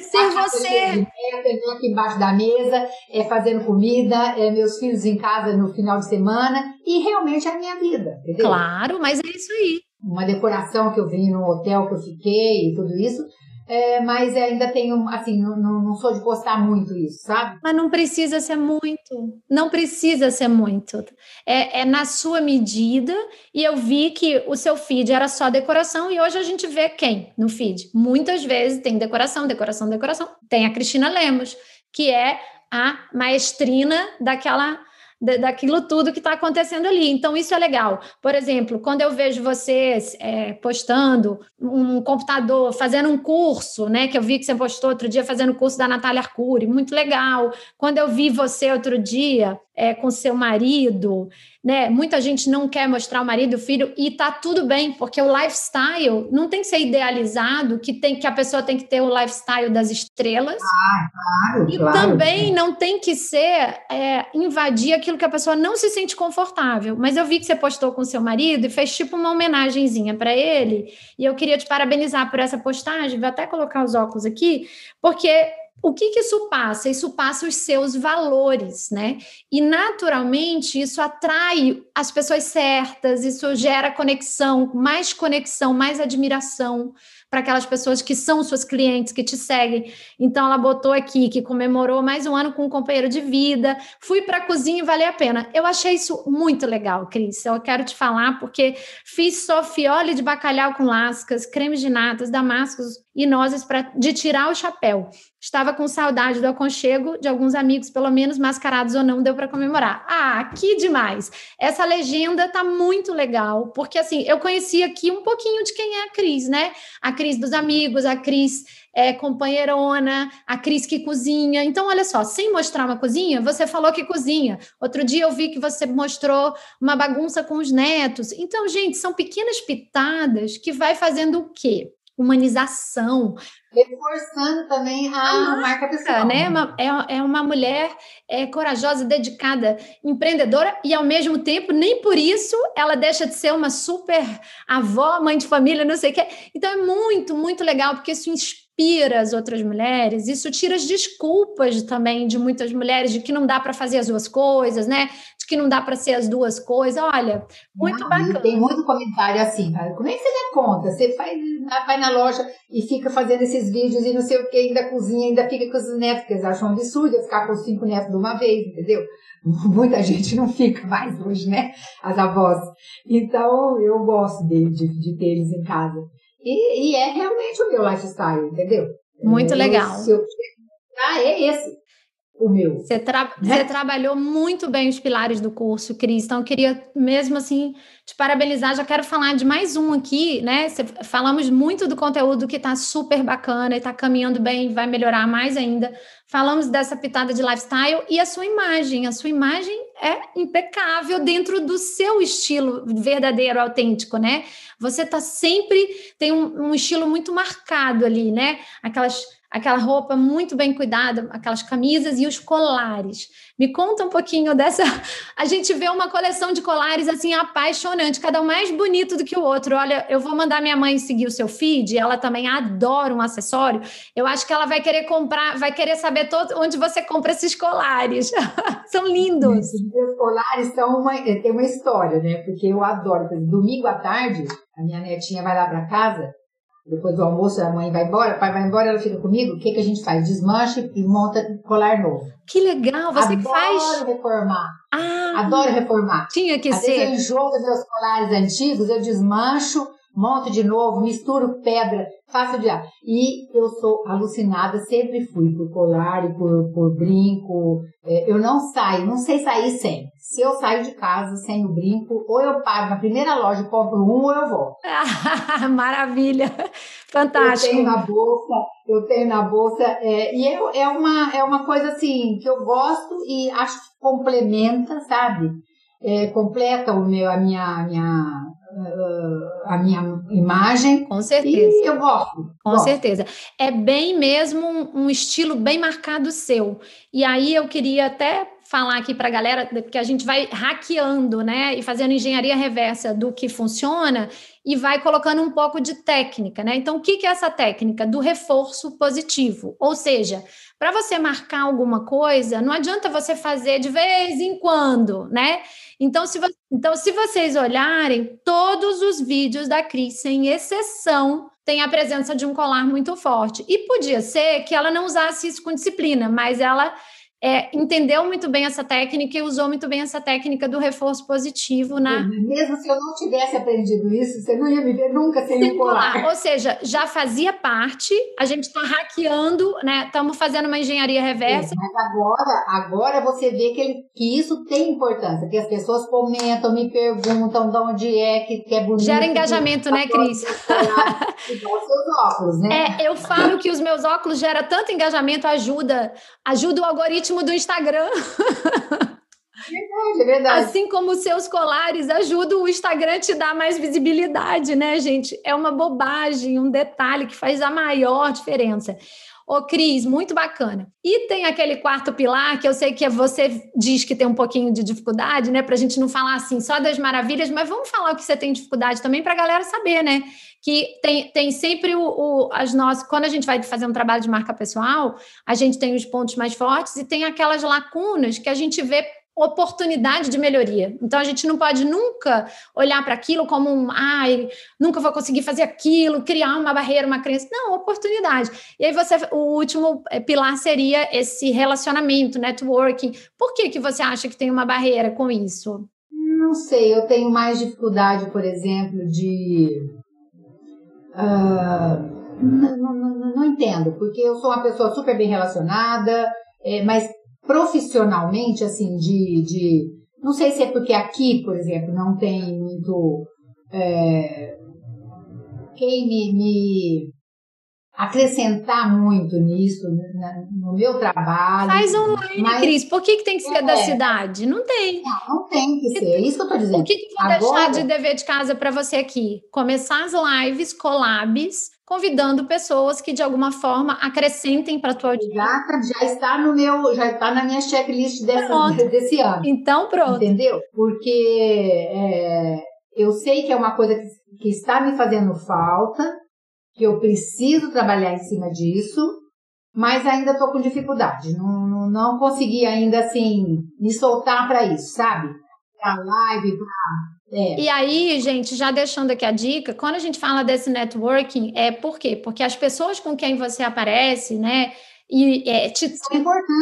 ser você. É aqui embaixo da mesa, é fazendo comida, é meus filhos em casa no final de semana e realmente é a minha vida, entendeu? Claro, mas é isso aí. Uma decoração que eu vi no hotel que eu fiquei e tudo isso, é, mas ainda tenho, assim, não, não, sou de postar muito isso, sabe? Mas não precisa ser muito, não precisa ser muito. É, é, na sua medida, e eu vi que o seu feed era só decoração, e hoje a gente vê quem no feed? Muitas vezes tem decoração, decoração, decoração. Tem a Cristina Lemos, que é a maestrina daquela daquilo tudo que está acontecendo ali. Então, isso é legal. Por exemplo, quando eu vejo vocês é, postando um computador, fazendo um curso, né? Que eu vi que você postou outro dia fazendo o curso da Natália Arcuri, muito legal. Quando eu vi você outro dia é, com seu marido, né? Muita gente não quer mostrar o marido e o filho e tá tudo bem, porque o lifestyle não tem que ser idealizado, que tem que a pessoa tem que ter o lifestyle das estrelas. Ah, claro, e claro. também não tem que ser é, invadir aquilo que a pessoa não se sente confortável. Mas eu vi que você postou com seu marido e fez tipo uma homenagenzinha para ele, e eu queria te parabenizar por essa postagem, vou até colocar os óculos aqui, porque o que, que isso passa? Isso passa os seus valores, né? E naturalmente isso atrai as pessoas certas, isso gera conexão, mais conexão, mais admiração para aquelas pessoas que são suas clientes, que te seguem. Então, ela botou aqui que comemorou mais um ano com um companheiro de vida. Fui para a cozinha e valeu a pena. Eu achei isso muito legal, Cris. Eu quero te falar, porque fiz sofiole de bacalhau com lascas, cremes de natas, damascos e nozes para de tirar o chapéu. Estava com saudade do aconchego de alguns amigos, pelo menos mascarados ou não, deu para comemorar. Ah, que demais! Essa legenda tá muito legal, porque assim, eu conheci aqui um pouquinho de quem é a Cris, né? A Cris dos amigos, a Cris é, companheirona, a Cris que cozinha. Então, olha só, sem mostrar uma cozinha, você falou que cozinha. Outro dia eu vi que você mostrou uma bagunça com os netos. Então, gente, são pequenas pitadas que vai fazendo o quê? Humanização. Reforçando também a, a marca, pessoal. Né? Uma, é, é uma mulher é, corajosa, dedicada, empreendedora e, ao mesmo tempo, nem por isso ela deixa de ser uma super avó, mãe de família, não sei o quê. Então, é muito, muito legal, porque isso inspira as outras mulheres, isso tira as desculpas também de muitas mulheres de que não dá para fazer as duas coisas, né? de que não dá para ser as duas coisas. Olha, muito não, bacana. Tem muito comentário assim, como é que você dá conta? Você faz, vai na loja e fica fazendo esses vídeos e não sei o que, ainda cozinha, ainda fica com os netos, porque eles acham absurdo ficar com os cinco netos de uma vez, entendeu? Muita gente não fica mais hoje, né? As avós. Então, eu gosto de, de, de ter eles em casa. E, e, é realmente o meu lifestyle, entendeu? Muito legal. Se eu, ah, é esse o meu. Você, tra né? você, trabalhou muito bem os pilares do curso, Cris. Então, eu queria mesmo assim te parabenizar. Já quero falar de mais um aqui, né? Cê, falamos muito do conteúdo que está super bacana e está caminhando bem, vai melhorar mais ainda. Falamos dessa pitada de lifestyle e a sua imagem. A sua imagem é impecável dentro do seu estilo verdadeiro, autêntico, né? Você está sempre tem um, um estilo muito marcado ali, né? Aquelas aquela roupa muito bem cuidada, aquelas camisas e os colares. Me conta um pouquinho dessa. A gente vê uma coleção de colares assim apaixonante, cada um mais bonito do que o outro. Olha, eu vou mandar minha mãe seguir o seu feed, ela também adora um acessório. Eu acho que ela vai querer comprar, vai querer saber onde você compra esses colares. são lindos. Os colares são uma, tem uma história, né? Porque eu adoro. Domingo à tarde, a minha netinha vai lá para casa depois do almoço, a mãe vai embora, o pai vai embora, ela fica comigo. O que, que a gente faz? Desmancha e monta colar novo. Que legal, você Adoro faz. Adoro reformar. Ah, Adoro reformar. Tinha que Às ser. Vezes eu enjoo dos meus colares antigos, eu desmancho, monto de novo, misturo pedra, faço de. E eu sou alucinada, sempre fui por colar e por, por brinco. É, eu não saio, não sei sair sem. Se eu saio de casa sem o brinco, ou eu paro na primeira loja e compro um, ou eu volto. Maravilha! Fantástico. Eu tenho na bolsa, eu tenho na bolsa, é, e é, é, uma, é uma coisa assim que eu gosto e acho que complementa, sabe? É, completa o meu, a minha, minha a minha imagem. Com certeza. E eu gosto. Com gosto. certeza. É bem mesmo um, um estilo bem marcado seu. E aí eu queria até falar aqui para a galera, porque a gente vai hackeando, né, e fazendo engenharia reversa do que funciona e vai colocando um pouco de técnica, né? Então, o que, que é essa técnica? Do reforço positivo. Ou seja, para você marcar alguma coisa, não adianta você fazer de vez em quando, né? Então se, então, se vocês olharem, todos os vídeos da Cris, sem exceção, tem a presença de um colar muito forte. E podia ser que ela não usasse isso com disciplina, mas ela é, entendeu muito bem essa técnica e usou muito bem essa técnica do reforço positivo na. Mesmo se eu não tivesse aprendido isso, você não ia me ver nunca sem, sem colar. colar. Ou seja, já fazia parte, a gente está hackeando, né? Estamos fazendo uma engenharia reversa. É, mas agora, agora você vê que, ele, que isso tem importância, que as pessoas comentam, me perguntam de onde é que, que é bonito. Gera engajamento, né, Cris? Seus óculos, né? É, eu falo que os meus óculos geram tanto engajamento, ajuda, ajuda o algoritmo algoritmo do Instagram. Verdade, é verdade. Assim como os seus colares ajudam o Instagram a te dar mais visibilidade, né, gente? É uma bobagem, um detalhe que faz a maior diferença. Ô, Cris, muito bacana. E tem aquele quarto pilar que eu sei que você diz que tem um pouquinho de dificuldade, né? Para a gente não falar assim só das maravilhas, mas vamos falar o que você tem dificuldade também para a galera saber, né? Que tem, tem sempre o, o, as nossas. Quando a gente vai fazer um trabalho de marca pessoal, a gente tem os pontos mais fortes e tem aquelas lacunas que a gente vê oportunidade de melhoria. Então a gente não pode nunca olhar para aquilo como um, ai, nunca vou conseguir fazer aquilo, criar uma barreira, uma crença. Não, oportunidade. E aí você, o último eh, pilar seria esse relacionamento, networking. Por que que você acha que tem uma barreira com isso? Não sei, eu tenho mais dificuldade, por exemplo, de não, não, não, não entendo, porque eu sou uma pessoa super bem relacionada, é, mas profissionalmente, assim, de, de. Não sei se é porque aqui, por exemplo, não tem muito. É, quem me, me acrescentar muito nisso, no meu trabalho. Faz online, mas, Cris. Por que, que tem que ser é, da cidade? Não tem. Não, não tem que ser. É isso que eu estou dizendo. O que, que vou Agora, deixar de dever de casa para você aqui? Começar as lives, collabs, convidando pessoas que de alguma forma acrescentem para a tua audiência. Já, já está no meu, já está na minha checklist dessa, desse ano. Então pronto. Entendeu? Porque é, eu sei que é uma coisa que, que está me fazendo falta, que eu preciso trabalhar em cima disso, mas ainda estou com dificuldade. Não, não, não consegui ainda assim me soltar para isso, sabe? Para live, para é. E aí, gente, já deixando aqui a dica, quando a gente fala desse networking, é por quê? Porque as pessoas com quem você aparece, né, e é, te,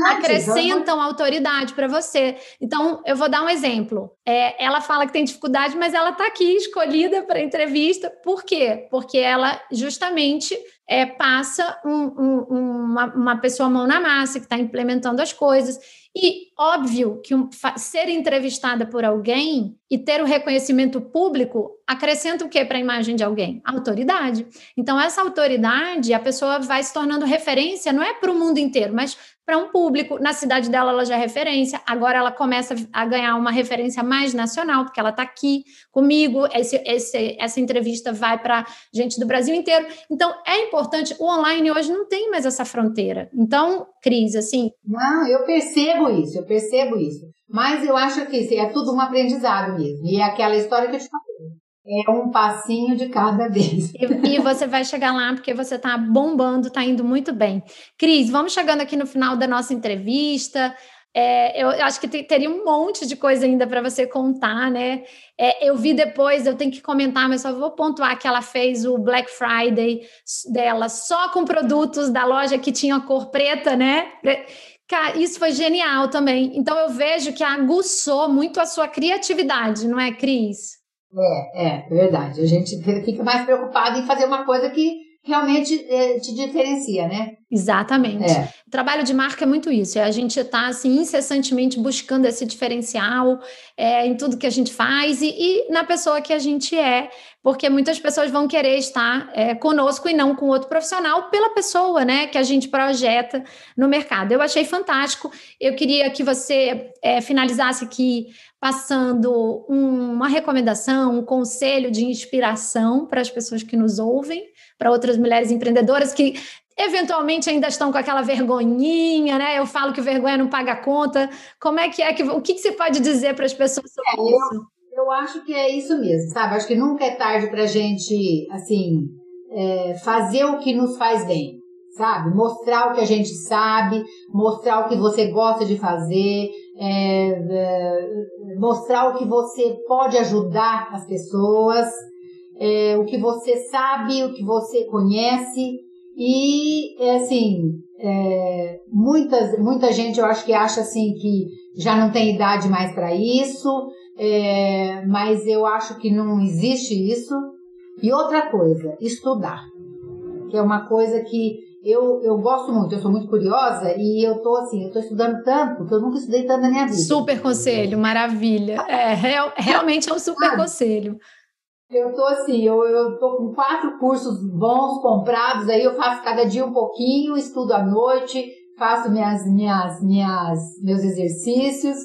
acrescentam autoridade para você. Então, eu vou dar um exemplo. É, ela fala que tem dificuldade, mas ela está aqui escolhida para entrevista. Por quê? Porque ela justamente é, passa um, um, uma, uma pessoa mão na massa que está implementando as coisas. E óbvio que um, ser entrevistada por alguém e ter o reconhecimento público acrescenta o que para a imagem de alguém? Autoridade. Então, essa autoridade, a pessoa vai se tornando referência, não é para o mundo inteiro, mas para um público. Na cidade dela, ela já é referência, agora ela começa a ganhar uma referência mais nacional, porque ela está aqui comigo. Esse, esse, essa entrevista vai para gente do Brasil inteiro. Então, é importante. O online hoje não tem mais essa fronteira. Então, Cris, assim. Não, eu percebo isso, eu percebo isso. Mas eu acho que é tudo um aprendizado mesmo. E é aquela história que eu te falei. É um passinho de cada vez. E, e você vai chegar lá porque você está bombando, está indo muito bem. Cris, vamos chegando aqui no final da nossa entrevista. É, eu acho que teria um monte de coisa ainda para você contar, né? É, eu vi depois, eu tenho que comentar, mas só vou pontuar que ela fez o Black Friday dela só com produtos da loja que tinha cor preta, né? Cara, isso foi genial também. Então eu vejo que aguçou muito a sua criatividade, não é, Cris? É, é, verdade. A gente fica mais preocupado em fazer uma coisa que realmente é, te diferencia, né? Exatamente. É. O trabalho de marca é muito isso. É a gente está assim incessantemente buscando esse diferencial é, em tudo que a gente faz e, e, na pessoa que a gente é, porque muitas pessoas vão querer estar é, conosco e não com outro profissional pela pessoa, né, que a gente projeta no mercado. Eu achei fantástico. Eu queria que você é, finalizasse aqui passando um, uma recomendação, um conselho de inspiração para as pessoas que nos ouvem para outras mulheres empreendedoras que eventualmente ainda estão com aquela vergonhinha, né? Eu falo que vergonha não paga conta. Como é que é que o que, que você pode dizer para as pessoas sobre é, isso? Eu, eu, acho que é isso mesmo, sabe? Acho que nunca é tarde para a gente, assim, é, fazer o que nos faz bem, sabe? Mostrar o que a gente sabe, mostrar o que você gosta de fazer, é, é, mostrar o que você pode ajudar as pessoas, é, o que você sabe, o que você conhece e, é assim, é, muitas, muita gente eu acho que acha assim que já não tem idade mais para isso, é, mas eu acho que não existe isso. E outra coisa, estudar, que é uma coisa que eu, eu gosto muito, eu sou muito curiosa e eu tô assim, eu tô estudando tanto que eu nunca estudei tanto na minha vida. Super conselho, maravilha. É, real, realmente é um super conselho. Eu tô assim, eu, eu tô com quatro cursos bons comprados, aí eu faço cada dia um pouquinho, estudo à noite, faço minhas, minhas, minhas, meus exercícios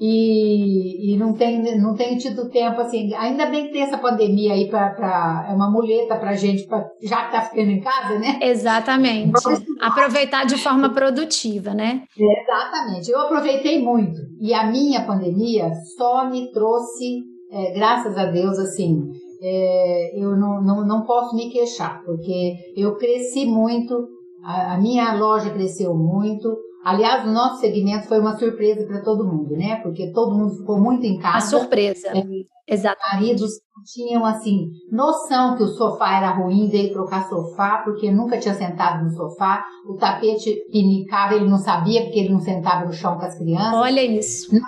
e, e não tenho, não tenho tido tempo assim. Ainda bem que tem essa pandemia aí para é uma muleta pra gente, pra, já que tá ficando em casa, né? Exatamente. Aproveitar de forma produtiva, né? exatamente. Eu aproveitei muito. E a minha pandemia só me trouxe, é, graças a Deus, assim, é, eu não, não, não posso me queixar, porque eu cresci muito, a, a, minha loja cresceu muito. Aliás, o nosso segmento foi uma surpresa para todo mundo, né? Porque todo mundo ficou muito em casa. A surpresa. É, Exatamente. Maridos tinham, assim, noção que o sofá era ruim, veio trocar sofá, porque nunca tinha sentado no sofá. O tapete pinicava, ele não sabia, porque ele não sentava no chão com as crianças. Olha isso. Não,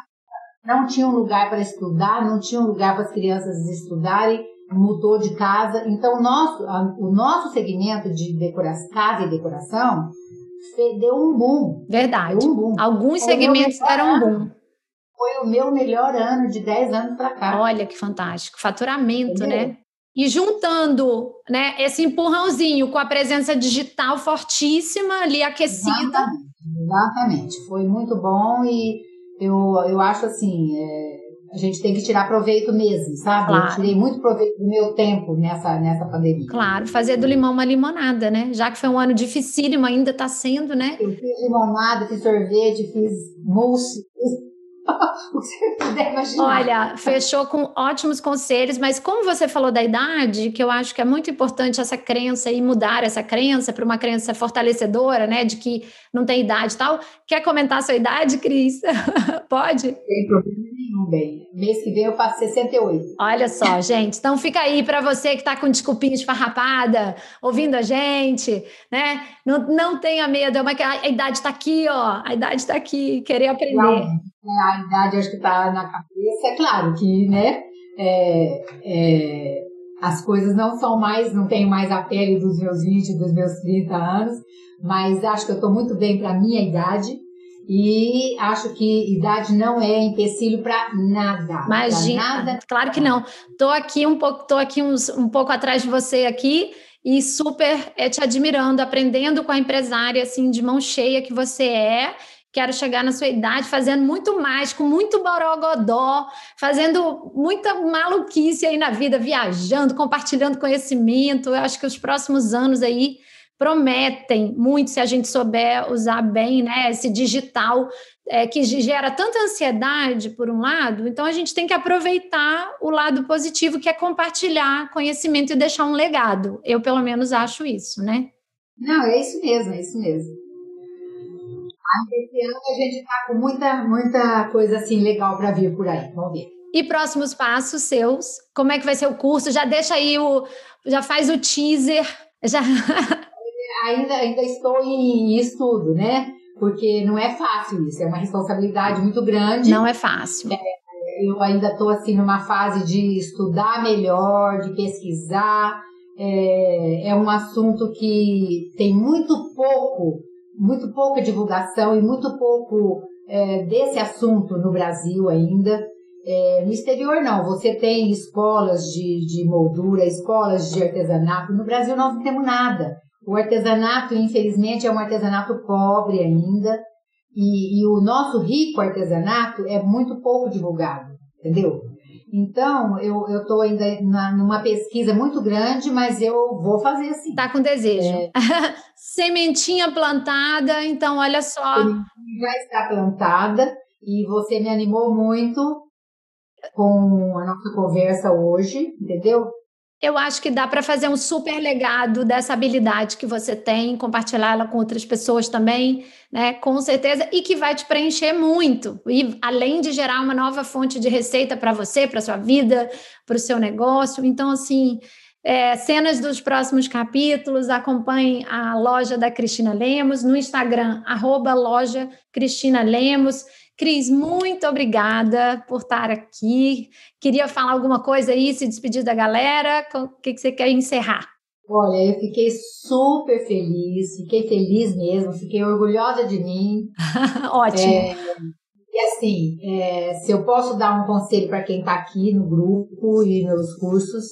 não tinha um lugar para estudar, não tinha um lugar para as crianças estudarem mudou de casa. Então, o nosso, o nosso segmento de decoração, casa e decoração deu um boom. Verdade. Um boom. Alguns Foi segmentos deram um boom. Foi o meu melhor ano de 10 anos para cá. Olha que fantástico. Faturamento, Entendeu? né? E juntando né, esse empurrãozinho com a presença digital fortíssima ali aquecida. Exatamente, exatamente. Foi muito bom e eu, eu acho assim, é, a gente tem que tirar proveito mesmo, sabe? Claro. Eu tirei muito proveito do meu tempo nessa, nessa pandemia. Claro, fazer do limão uma limonada, né? Já que foi um ano dificílimo, ainda está sendo, né? Eu fiz limonada, fiz sorvete, fiz mousse, fiz o que você puder imaginar. Olha, fechou com ótimos conselhos, mas como você falou da idade, que eu acho que é muito importante essa crença e mudar essa crença para uma crença fortalecedora, né, de que não tem idade e tal. Quer comentar a sua idade, Cris? Pode? Tem problema nenhum, bem. Mês que vem eu faço 68. Olha só, gente. Então fica aí para você que está com desculpinha esfarrapada, ouvindo a gente, né? Não, não tenha medo, é uma, a idade está aqui, ó. A idade está aqui, querer aprender. Realmente né, a idade acho que está na cabeça. É claro que, né, é, é, as coisas não são mais, não tenho mais a pele dos meus 20, dos meus 30 anos, mas acho que eu estou muito bem para a minha idade. E acho que idade não é empecilho para nada. Imagina, nada. claro que não. Tô aqui um pouco, tô aqui uns, um pouco atrás de você aqui e super é, te admirando, aprendendo com a empresária assim de mão cheia que você é quero chegar na sua idade fazendo muito mais, com muito borogodó, fazendo muita maluquice aí na vida, viajando, compartilhando conhecimento. Eu acho que os próximos anos aí prometem muito se a gente souber usar bem, né, esse digital é, que gera tanta ansiedade por um lado, então a gente tem que aproveitar o lado positivo que é compartilhar conhecimento e deixar um legado. Eu pelo menos acho isso, né? Não, é isso mesmo, é isso mesmo. Esse ano a gente está com muita, muita coisa assim legal para vir por aí. Vamos ver. E próximos passos seus? Como é que vai ser o curso? Já deixa aí o. Já faz o teaser. Já. ainda, ainda estou em estudo, né? Porque não é fácil isso, é uma responsabilidade muito grande. Não é fácil. É, eu ainda estou assim numa fase de estudar melhor, de pesquisar. É, é um assunto que tem muito pouco muito pouca divulgação e muito pouco é, desse assunto no Brasil ainda. É, no exterior não, você tem escolas de, de moldura, escolas de artesanato. No Brasil nós não temos nada. O artesanato, infelizmente, é um artesanato pobre ainda. E, e o nosso rico artesanato é muito pouco divulgado, entendeu? Então, eu estou ainda na, numa pesquisa muito grande, mas eu vou fazer sim. Tá com desejo. É... Sementinha plantada, então olha só. Já está plantada e você me animou muito com a nossa conversa hoje, entendeu? Eu acho que dá para fazer um super legado dessa habilidade que você tem, compartilhar ela com outras pessoas também, né? Com certeza, e que vai te preencher muito. E além de gerar uma nova fonte de receita para você, para sua vida, para o seu negócio. Então, assim, é, cenas dos próximos capítulos, acompanhe a loja da Cristina Lemos no Instagram, arroba loja Cristina Lemos. Cris, muito obrigada por estar aqui. Queria falar alguma coisa aí, se despedir da galera? O que, que você quer encerrar? Olha, eu fiquei super feliz, fiquei feliz mesmo, fiquei orgulhosa de mim. Ótimo. É, e assim, é, se eu posso dar um conselho para quem está aqui no grupo e meus cursos,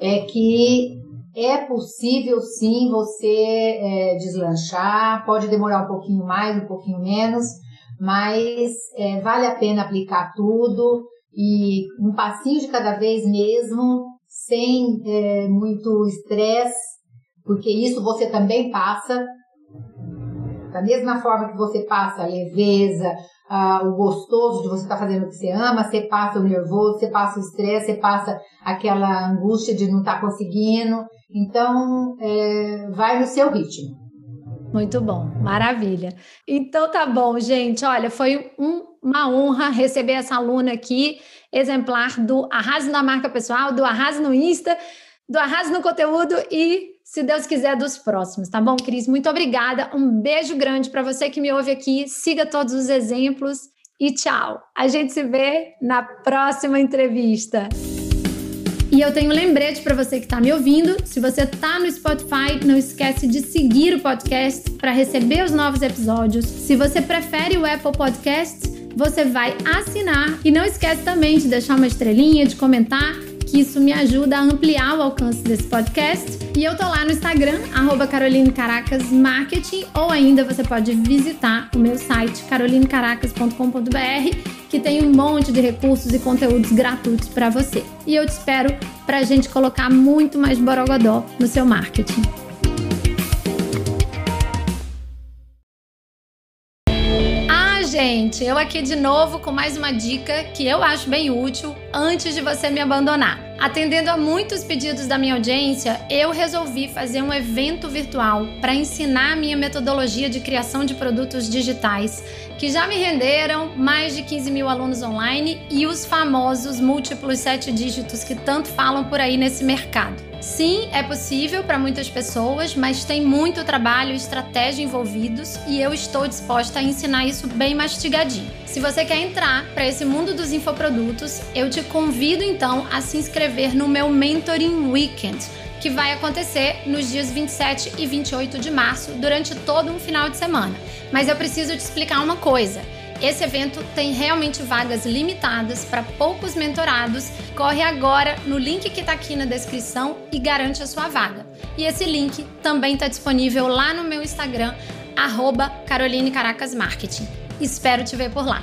é que é possível sim você é, deslanchar, pode demorar um pouquinho mais, um pouquinho menos, mas é, vale a pena aplicar tudo e um passinho de cada vez mesmo, sem é, muito estresse, porque isso você também passa. Da mesma forma que você passa a leveza, a, o gostoso de você estar tá fazendo o que você ama, você passa o nervoso, você passa o estresse, você passa aquela angústia de não estar tá conseguindo. Então, é, vai no seu ritmo. Muito bom, maravilha. Então tá bom, gente. Olha, foi um, uma honra receber essa aluna aqui, exemplar do Arrase na Marca Pessoal, do Arrase no Insta, do Arrase no Conteúdo e, se Deus quiser, dos próximos, tá bom, Cris? Muito obrigada. Um beijo grande para você que me ouve aqui. Siga todos os exemplos e tchau. A gente se vê na próxima entrevista. E eu tenho um lembrete para você que está me ouvindo. Se você está no Spotify, não esquece de seguir o podcast para receber os novos episódios. Se você prefere o Apple Podcasts, você vai assinar e não esquece também de deixar uma estrelinha, de comentar que isso me ajuda a ampliar o alcance desse podcast. E eu tô lá no Instagram, arroba ou ainda você pode visitar o meu site carolinecaracas.com.br, que tem um monte de recursos e conteúdos gratuitos para você. E eu te espero para a gente colocar muito mais borogodó no seu marketing. Gente, eu aqui de novo com mais uma dica que eu acho bem útil antes de você me abandonar. Atendendo a muitos pedidos da minha audiência, eu resolvi fazer um evento virtual para ensinar a minha metodologia de criação de produtos digitais, que já me renderam mais de 15 mil alunos online e os famosos múltiplos sete dígitos que tanto falam por aí nesse mercado. Sim, é possível para muitas pessoas, mas tem muito trabalho e estratégia envolvidos e eu estou disposta a ensinar isso bem mastigadinho. Se você quer entrar para esse mundo dos infoprodutos, eu te convido então a se inscrever no meu Mentoring Weekend, que vai acontecer nos dias 27 e 28 de março, durante todo um final de semana. Mas eu preciso te explicar uma coisa. Esse evento tem realmente vagas limitadas para poucos mentorados. Corre agora no link que está aqui na descrição e garante a sua vaga. E esse link também está disponível lá no meu Instagram, Caroline Caracas Marketing. Espero te ver por lá.